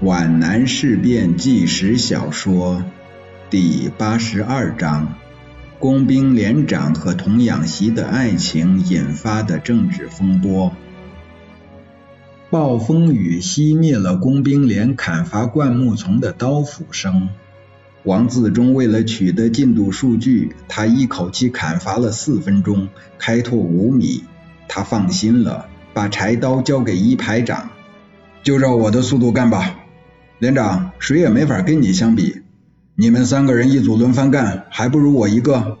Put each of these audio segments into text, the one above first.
皖南事变纪实小说第八十二章：工兵连长和童养媳的爱情引发的政治风波。暴风雨熄灭了工兵连砍伐灌木丛的刀斧声。王自忠为了取得进度数据，他一口气砍伐了四分钟，开拓五米。他放心了，把柴刀交给一排长。就照我的速度干吧，连长，谁也没法跟你相比。你们三个人一组轮番干，还不如我一个。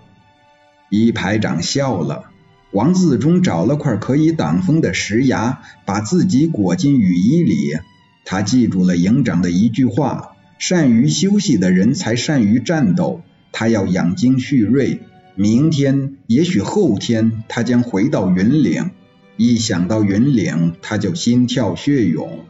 一排长笑了。王自忠找了块可以挡风的石崖，把自己裹进雨衣里。他记住了营长的一句话：善于休息的人才善于战斗。他要养精蓄锐，明天，也许后天，他将回到云岭。一想到云岭，他就心跳血涌。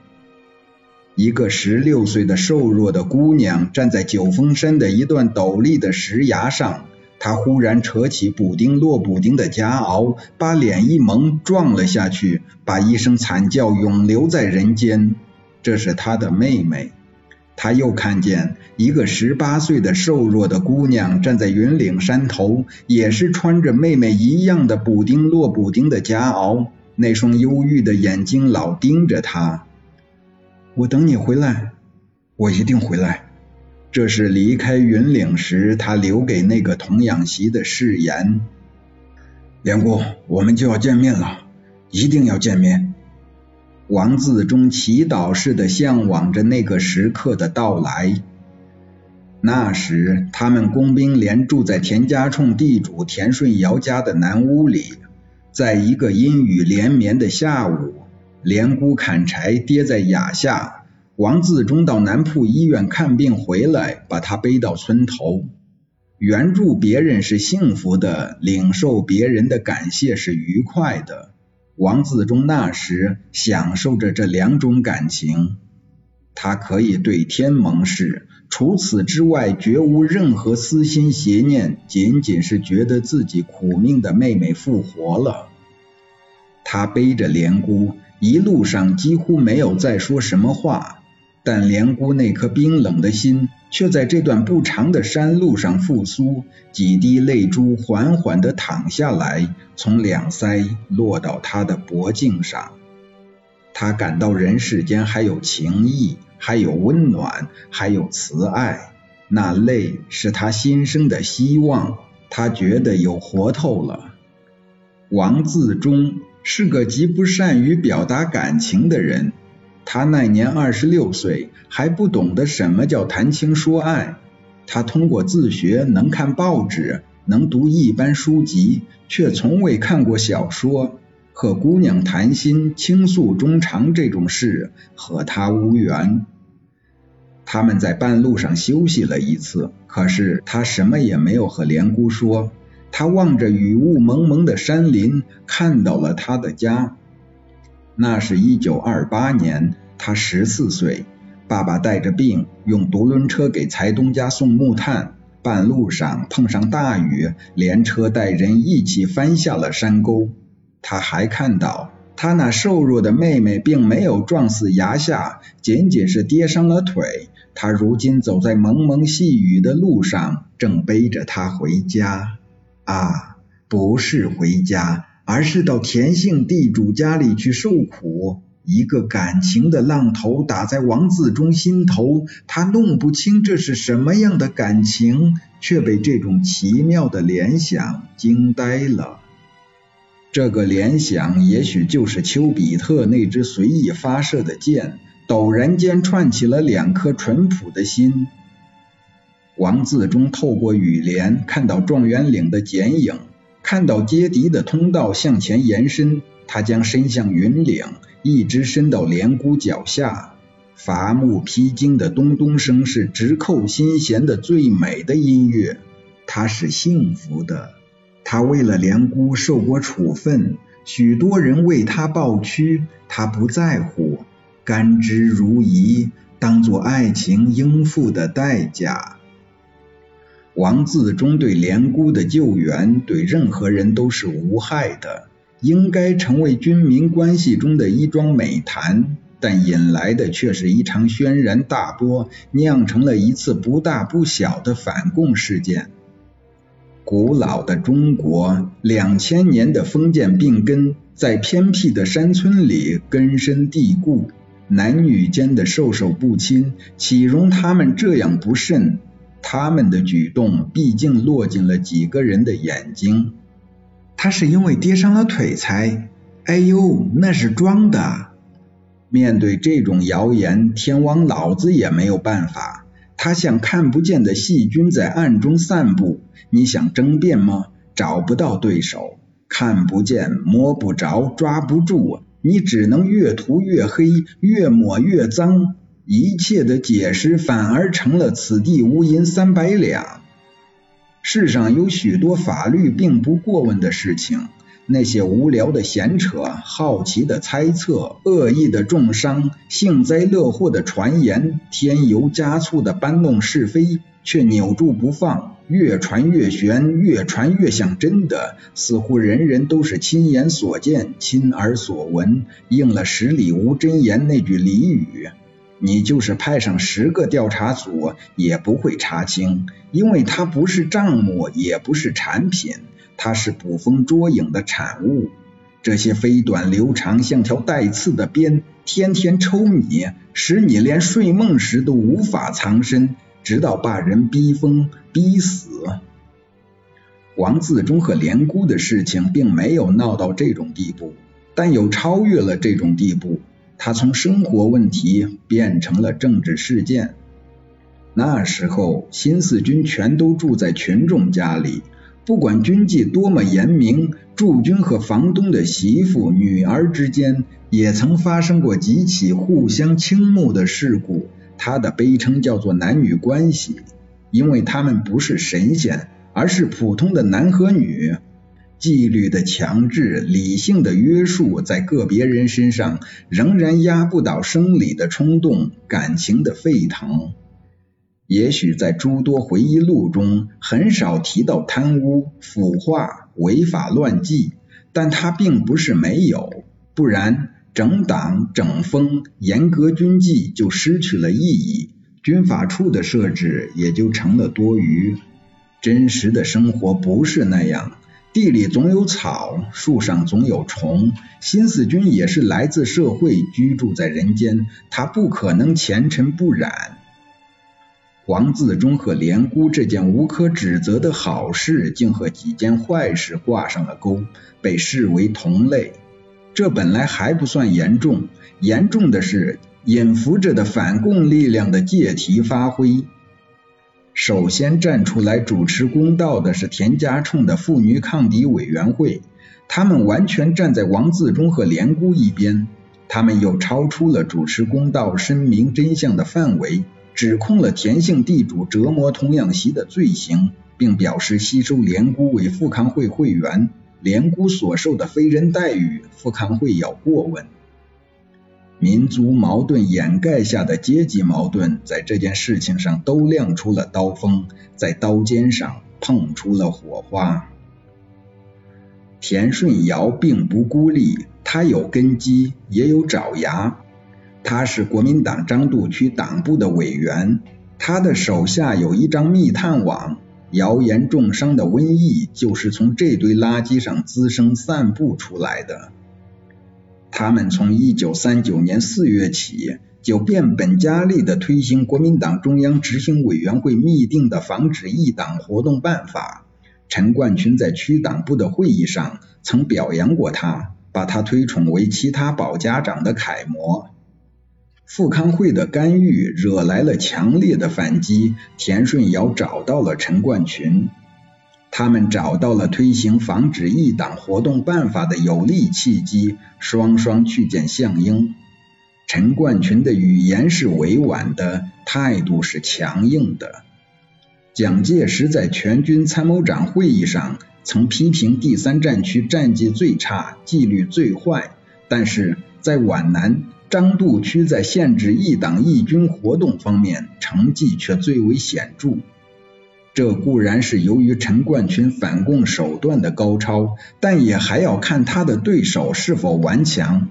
一个十六岁的瘦弱的姑娘站在九峰山的一段陡立的石崖上，她忽然扯起补丁落补丁的夹袄，把脸一蒙撞了下去，把一声惨叫永留在人间。这是她的妹妹。他又看见一个十八岁的瘦弱的姑娘站在云岭山头，也是穿着妹妹一样的补丁落补丁的夹袄，那双忧郁的眼睛老盯着他。我等你回来，我一定回来。这是离开云岭时他留给那个童养媳的誓言。梁姑，我们就要见面了，一定要见面。王自忠祈祷似的向往着那个时刻的到来。那时，他们工兵连住在田家冲地主田顺尧家的南屋里，在一个阴雨连绵的下午。连姑砍柴跌在崖下，王自忠到南铺医院看病回来，把他背到村头。援助别人是幸福的，领受别人的感谢是愉快的。王自忠那时享受着这两种感情，他可以对天盟誓，除此之外绝无任何私心邪念，仅仅是觉得自己苦命的妹妹复活了。他背着连姑。一路上几乎没有再说什么话，但连姑那颗冰冷的心却在这段不长的山路上复苏，几滴泪珠缓缓地淌下来，从两腮落到她的脖颈上。她感到人世间还有情谊，还有温暖，还有慈爱。那泪是她新生的希望，她觉得有活头了。王自忠。是个极不善于表达感情的人。他那年二十六岁，还不懂得什么叫谈情说爱。他通过自学能看报纸，能读一般书籍，却从未看过小说。和姑娘谈心、倾诉衷肠这种事，和他无缘。他们在半路上休息了一次，可是他什么也没有和连姑说。他望着雨雾蒙蒙的山林，看到了他的家。那是一九二八年，他十四岁，爸爸带着病，用独轮车给财东家送木炭。半路上碰上大雨，连车带人一起翻下了山沟。他还看到，他那瘦弱的妹妹并没有撞死崖下，仅仅是跌伤了腿。他如今走在蒙蒙细雨的路上，正背着她回家。啊，不是回家，而是到田姓地主家里去受苦。一个感情的浪头打在王自忠心头，他弄不清这是什么样的感情，却被这种奇妙的联想惊呆了。这个联想也许就是丘比特那只随意发射的箭，陡然间串起了两颗淳朴的心。王自忠透过雨帘看到状元岭的剪影，看到阶敌的通道向前延伸，他将伸向云岭，一直伸到连姑脚下。伐木劈荆的咚咚声是直扣心弦的最美的音乐。他是幸福的，他为了连姑受过处分，许多人为他抱屈，他不在乎，甘之如饴，当做爱情应付的代价。王自忠对连姑的救援，对任何人都是无害的，应该成为军民关系中的一桩美谈。但引来的却是一场轩然大波，酿成了一次不大不小的反共事件。古老的中国，两千年的封建病根，在偏僻的山村里根深蒂固，男女间的授受不亲，岂容他们这样不慎？他们的举动毕竟落进了几个人的眼睛。他是因为跌伤了腿才……哎呦，那是装的。面对这种谣言，天王老子也没有办法。他像看不见的细菌在暗中散布。你想争辩吗？找不到对手，看不见、摸不着、抓不住，你只能越涂越黑，越抹越脏。一切的解释反而成了此地无银三百两。世上有许多法律并不过问的事情，那些无聊的闲扯、好奇的猜测、恶意的重伤、幸灾乐祸的传言、添油加醋的搬弄是非，却扭住不放。越传越玄，越传越像真的，似乎人人都是亲眼所见、亲耳所闻，应了“十里无真言”那句俚语。你就是派上十个调查组，也不会查清，因为它不是账目，也不是产品，它是捕风捉影的产物。这些飞短流长，像条带刺的鞭，天天抽你，使你连睡梦时都无法藏身。直到把人逼疯、逼死。王自忠和连姑的事情并没有闹到这种地步，但有超越了这种地步。他从生活问题变成了政治事件。那时候，新四军全都住在群众家里，不管军纪多么严明，驻军和房东的媳妇、女儿之间也曾发生过几起互相倾慕的事故。他的悲称叫做男女关系，因为他们不是神仙，而是普通的男和女。纪律的强制、理性的约束，在个别人身上仍然压不倒生理的冲动、感情的沸腾。也许在诸多回忆录中很少提到贪污、腐化、违法乱纪，但他并不是没有，不然。整党整风，严格军纪就失去了意义，军法处的设置也就成了多余。真实的生活不是那样，地里总有草，树上总有虫。新四军也是来自社会，居住在人间，他不可能前尘不染。黄自忠和连姑这件无可指责的好事，竟和几件坏事挂上了钩，被视为同类。这本来还不算严重，严重的是隐伏着的反共力量的借题发挥。首先站出来主持公道的是田家冲的妇女抗敌委员会，他们完全站在王自忠和连姑一边，他们又超出了主持公道、申明真相的范围，指控了田姓地主折磨童养媳的罪行，并表示吸收连姑为富康会会员。连姑所受的非人待遇，富康会要过问。民族矛盾掩盖下的阶级矛盾，在这件事情上都亮出了刀锋，在刀尖上碰出了火花。田顺尧并不孤立，他有根基，也有爪牙。他是国民党张渡区党部的委员，他的手下有一张密探网。谣言重伤的瘟疫就是从这堆垃圾上滋生散布出来的。他们从一九三九年四月起就变本加厉地推行国民党中央执行委员会密定的防止异党活动办法。陈冠群在区党部的会议上曾表扬过他，把他推崇为其他保家长的楷模。富康会的干预惹来了强烈的反击，田顺尧找到了陈冠群，他们找到了推行防止异党活动办法的有利契机，双双去见项英。陈冠群的语言是委婉的，态度是强硬的。蒋介石在全军参谋长会议上曾批评第三战区战绩最差，纪律最坏，但是在皖南。张渡区在限制异党异军活动方面成绩却最为显著，这固然是由于陈冠群反共手段的高超，但也还要看他的对手是否顽强。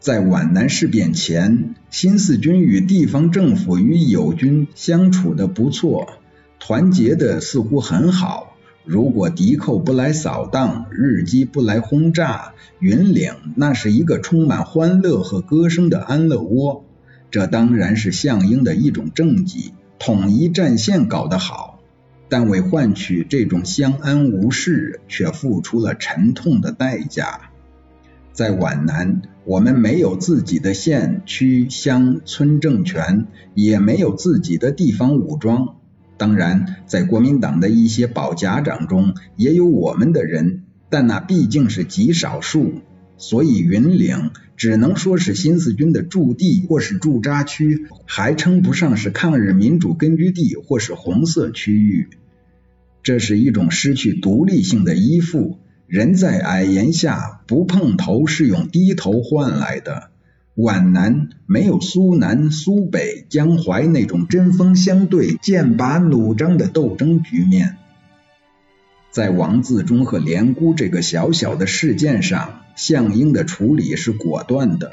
在皖南事变前，新四军与地方政府与友军相处的不错，团结的似乎很好。如果敌寇不来扫荡，日机不来轰炸，云岭那是一个充满欢乐和歌声的安乐窝。这当然是项英的一种政绩，统一战线搞得好，但为换取这种相安无事，却付出了沉痛的代价。在皖南，我们没有自己的县区乡村政权，也没有自己的地方武装。当然，在国民党的一些保甲长中，也有我们的人，但那毕竟是极少数。所以云岭只能说是新四军的驻地或是驻扎区，还称不上是抗日民主根据地或是红色区域。这是一种失去独立性的依附。人在矮檐下不碰头，是用低头换来的。皖南没有苏南、苏北、江淮那种针锋相对、剑拔弩张的斗争局面。在王自忠和连姑这个小小的事件上，项英的处理是果断的。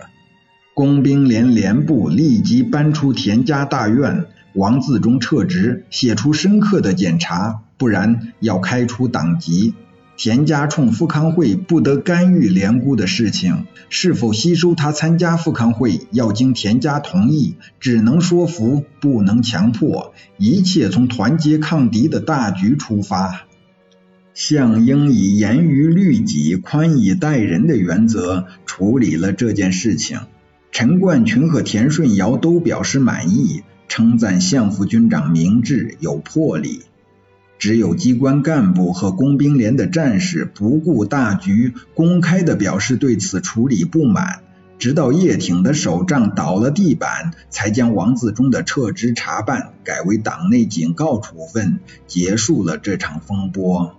工兵连连部立即搬出田家大院，王自忠撤职，写出深刻的检查，不然要开除党籍。田家冲富康会不得干预连姑的事情，是否吸收他参加富康会要经田家同意，只能说服不能强迫，一切从团结抗敌的大局出发。项英以严于律己、宽以待人的原则处理了这件事情，陈冠群和田顺尧都表示满意，称赞项副军长明智有魄力。只有机关干部和工兵连的战士不顾大局，公开的表示对此处理不满。直到叶挺的手杖倒了地板，才将王自忠的撤职查办改为党内警告处分，结束了这场风波。